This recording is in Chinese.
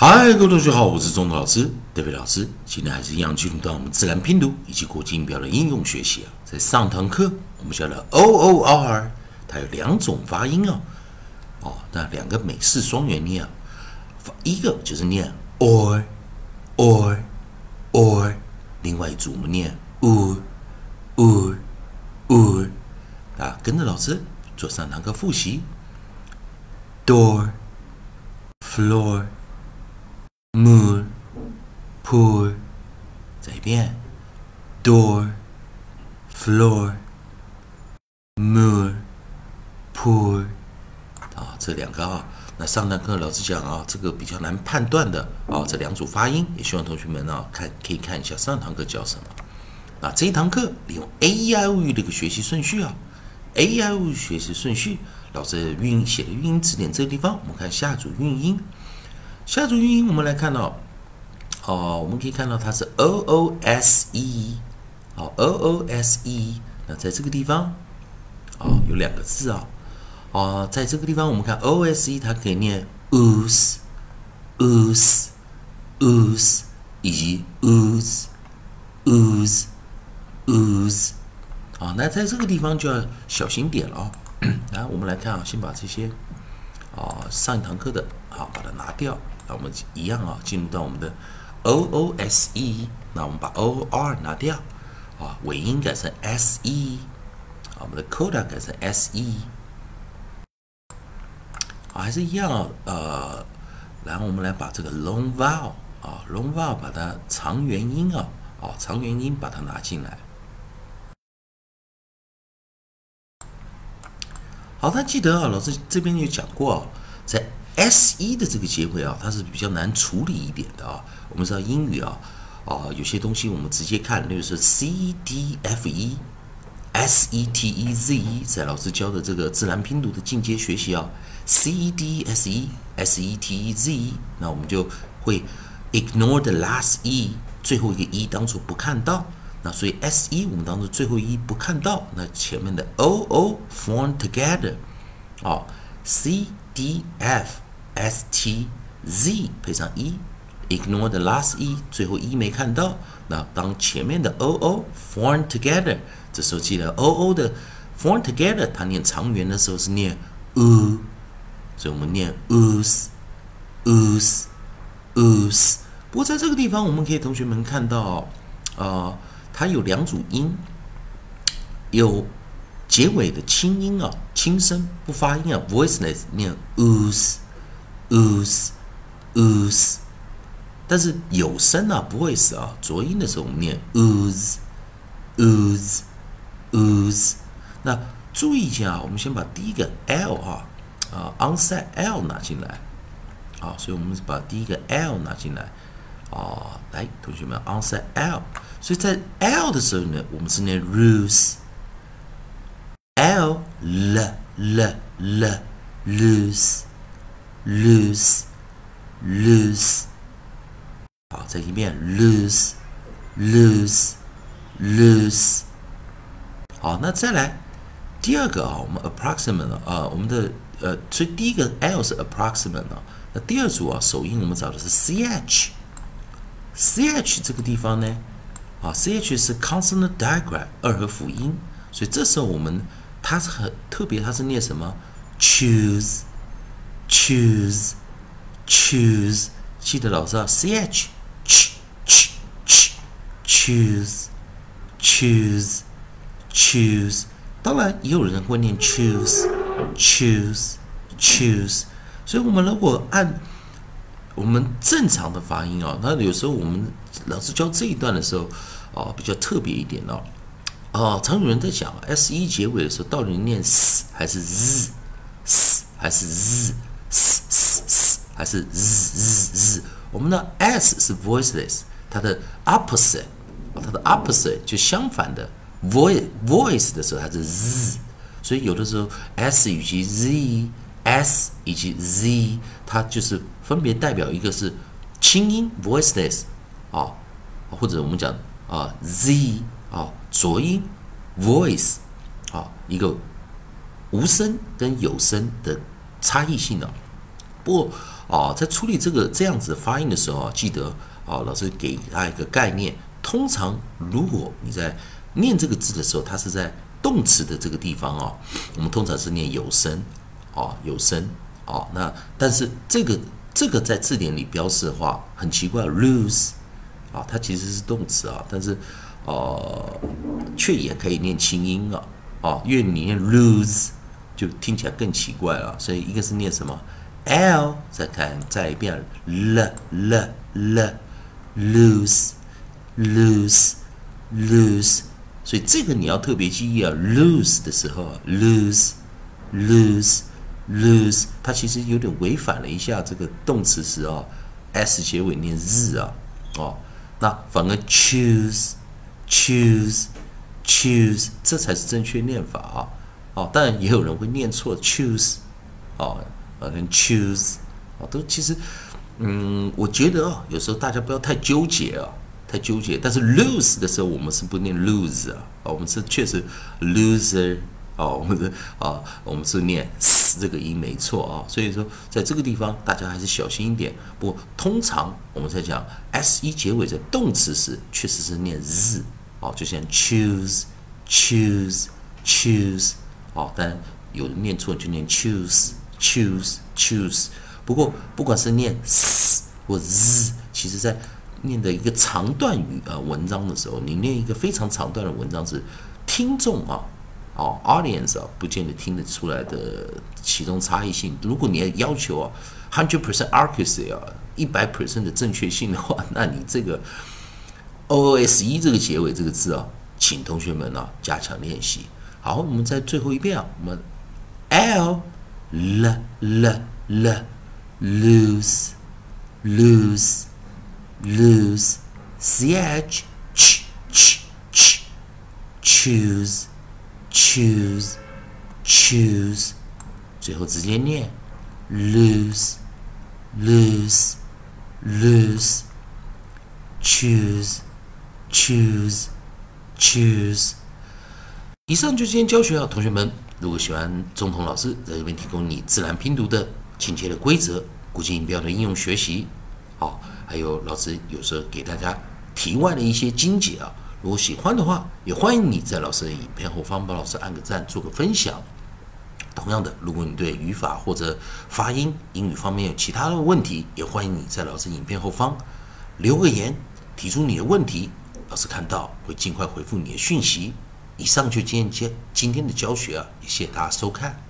嗨，各位同学好，我是钟德老师德伟老师。今天还是一样进入到我们自然拼读以及国际音标的应用学习啊。在上堂课我们教了 O O R，它有两种发音哦。哦，那两个美式双元念啊，一个就是念 or or or，另外一组我们念 u u u 啊，跟着老师做上堂课复习，door floor。Moon, pool，再一遍，door, floor, moon, pool，啊，这两个啊，那上堂课老师讲啊，这个比较难判断的啊，这两组发音，也希望同学们啊看可以看一下上堂课教什么。那这一堂课利用 A I O U 的一个学习顺序啊，A I O U 学习顺序，老师韵写的韵音词典这个地方，我们看下组韵音。下组音，我们来看到，哦，我们可以看到它是 o o s e，好 o o s e，那在这个地方，哦，有两个字啊，哦，在这个地方我们看 o s e，它可以念 ooze，ooze，ooze，以及 ooze，ooze，ooze，好，那在这个地方就要小心点了啊。来，我们来看啊，先把这些，啊，上一堂课的，好，把它拿掉。那我们一样啊，进入到我们的 o o s e，那我们把 o r 拿掉，啊，尾音改成 s e，啊，我们的 coda 改成 s e，啊，还是一样啊，呃，然后我们来把这个 long vowel，啊，long vowel 把它长元音啊，啊，长元音把它拿进来。好，他记得啊，老师这边有讲过，在 S E 的这个结尾啊，它是比较难处理一点的啊。我们知道英语啊，啊有些东西我们直接看，例如说 C D F E S E T E Z E，在老师教的这个自然拼读的进阶学习啊，C D S E S E T E Z E，那我们就会 ignore the last E，最后一个 E 当做不看到。那所以 S E 我们当做最后一不看到，那前面的 O O form together，啊 C D F。S T Z 配上 E，ignore the last E，最后 E 没看到。那当前面的 O O form together，这时候记得 O O 的 form together，它念长元的时候是念 oo，所以我们念 oos，oos，oos。不过在这个地方，我们可以同学们看到，啊，它有两组音，有结尾的轻音啊，轻声不发音啊，voiceless 念 oos。Ooze ooze，但是有声啊不会死啊，浊音的时候我们念 ooze ooze ooze。那注意一下啊，我们先把第一个 l 啊啊 onset l 拿进来，好，所以我们把第一个 l 拿进来啊，来，同学们 onset l，所以在 l 的时候呢，我们是念 lose，l l l l loose lose。lose 好，再一遍 lose lose lose，好，那再来第二个啊，我们 approximate 啊，我们的呃，所以第一个 l 是 approximate 啊，那第二组啊，首音我们找的是 ch ch 这个地方呢，啊 ch 是 consonant digraph 二合辅音，所以这时候我们它是很特别，它是念什么 choose。Choose choose 记得老师啊，ch ch ch ch choose choose choose。当然也有人会念 choose choose choose。所以我们如果按我们正常的发音啊，那有时候我们老师教这一段的时候啊，比较特别一点哦。哦，常有人在讲 s 一结尾的时候，到底念 s 还是 z，s 还是 z。还是 z z z，我们的 s 是 voiceless，它的 opposite，它的 opposite 就相反的 voice voice 的时候它是 z，所以有的时候 s 以及 z，s 以及 z，它就是分别代表一个是轻音 voiceless 啊，或者我们讲啊 z 啊浊音 voice 啊一个无声跟有声的。差异性的，不过哦，在处理这个这样子发音的时候啊，记得啊，老师给他一个概念。通常如果你在念这个字的时候，它是在动词的这个地方哦，我们通常是念有声，哦，有声，哦，那但是这个这个在字典里标示的话，很奇怪，lose，啊，它其实是动词啊，但是呃，却也可以念清音啊，哦，因为你念 lose 就听起来更奇怪了，所以一个是念什么 l，再看再一遍 l l l lose。lose lose，所以这个你要特别记忆啊。lose 的时候，lose lose lose，它其实有点违反了一下这个动词时啊，s 结尾念 z 啊，哦，那反而 choose choose choose，这才是正确念法啊。哦，当然也有人会念错 choose，哦，呃，跟 choose，啊，都其实，嗯，我觉得啊，有时候大家不要太纠结啊。太纠结，但是 lose 的时候我们是不念 lose 啊，我们是确实 loser 哦，我们是啊，我们是念这个音没错啊，所以说在这个地方大家还是小心一点。不过通常我们在讲 s 一结尾的动词时，确实是念 z 哦，就像 choose choose choose 哦，但有人念错就念 choose choose choose。不过不管是念 s 或 z，其实在念的一个长段语啊文章的时候，你念一个非常长段的文章是听众啊，哦，audience 啊，不见得听得出来的其中差异性。如果你要要求啊，hundred percent accuracy 啊，一百 percent 的正确性的话，那你这个 o s e 这个结尾这个字啊，请同学们啊加强练习。好，我们再最后一遍啊，我们 l l l l lose lose lose, ch, ch, ch, ch, choose, choose, choose，最后直接念 lose, lose, lose, choose, choose, choose。以上就是今天教学啊，同学们，如果喜欢中童老师在这边提供你自然拼读的亲切的规则、古今音标的应用学习，好。还有老师有时候给大家题外的一些精解啊，如果喜欢的话，也欢迎你在老师的影片后方帮老师按个赞，做个分享。同样的，如果你对语法或者发音、英语方面有其他的问题，也欢迎你在老师影片后方留个言，提出你的问题，老师看到会尽快回复你的讯息。以上就今天今今天的教学啊，也谢谢大家收看。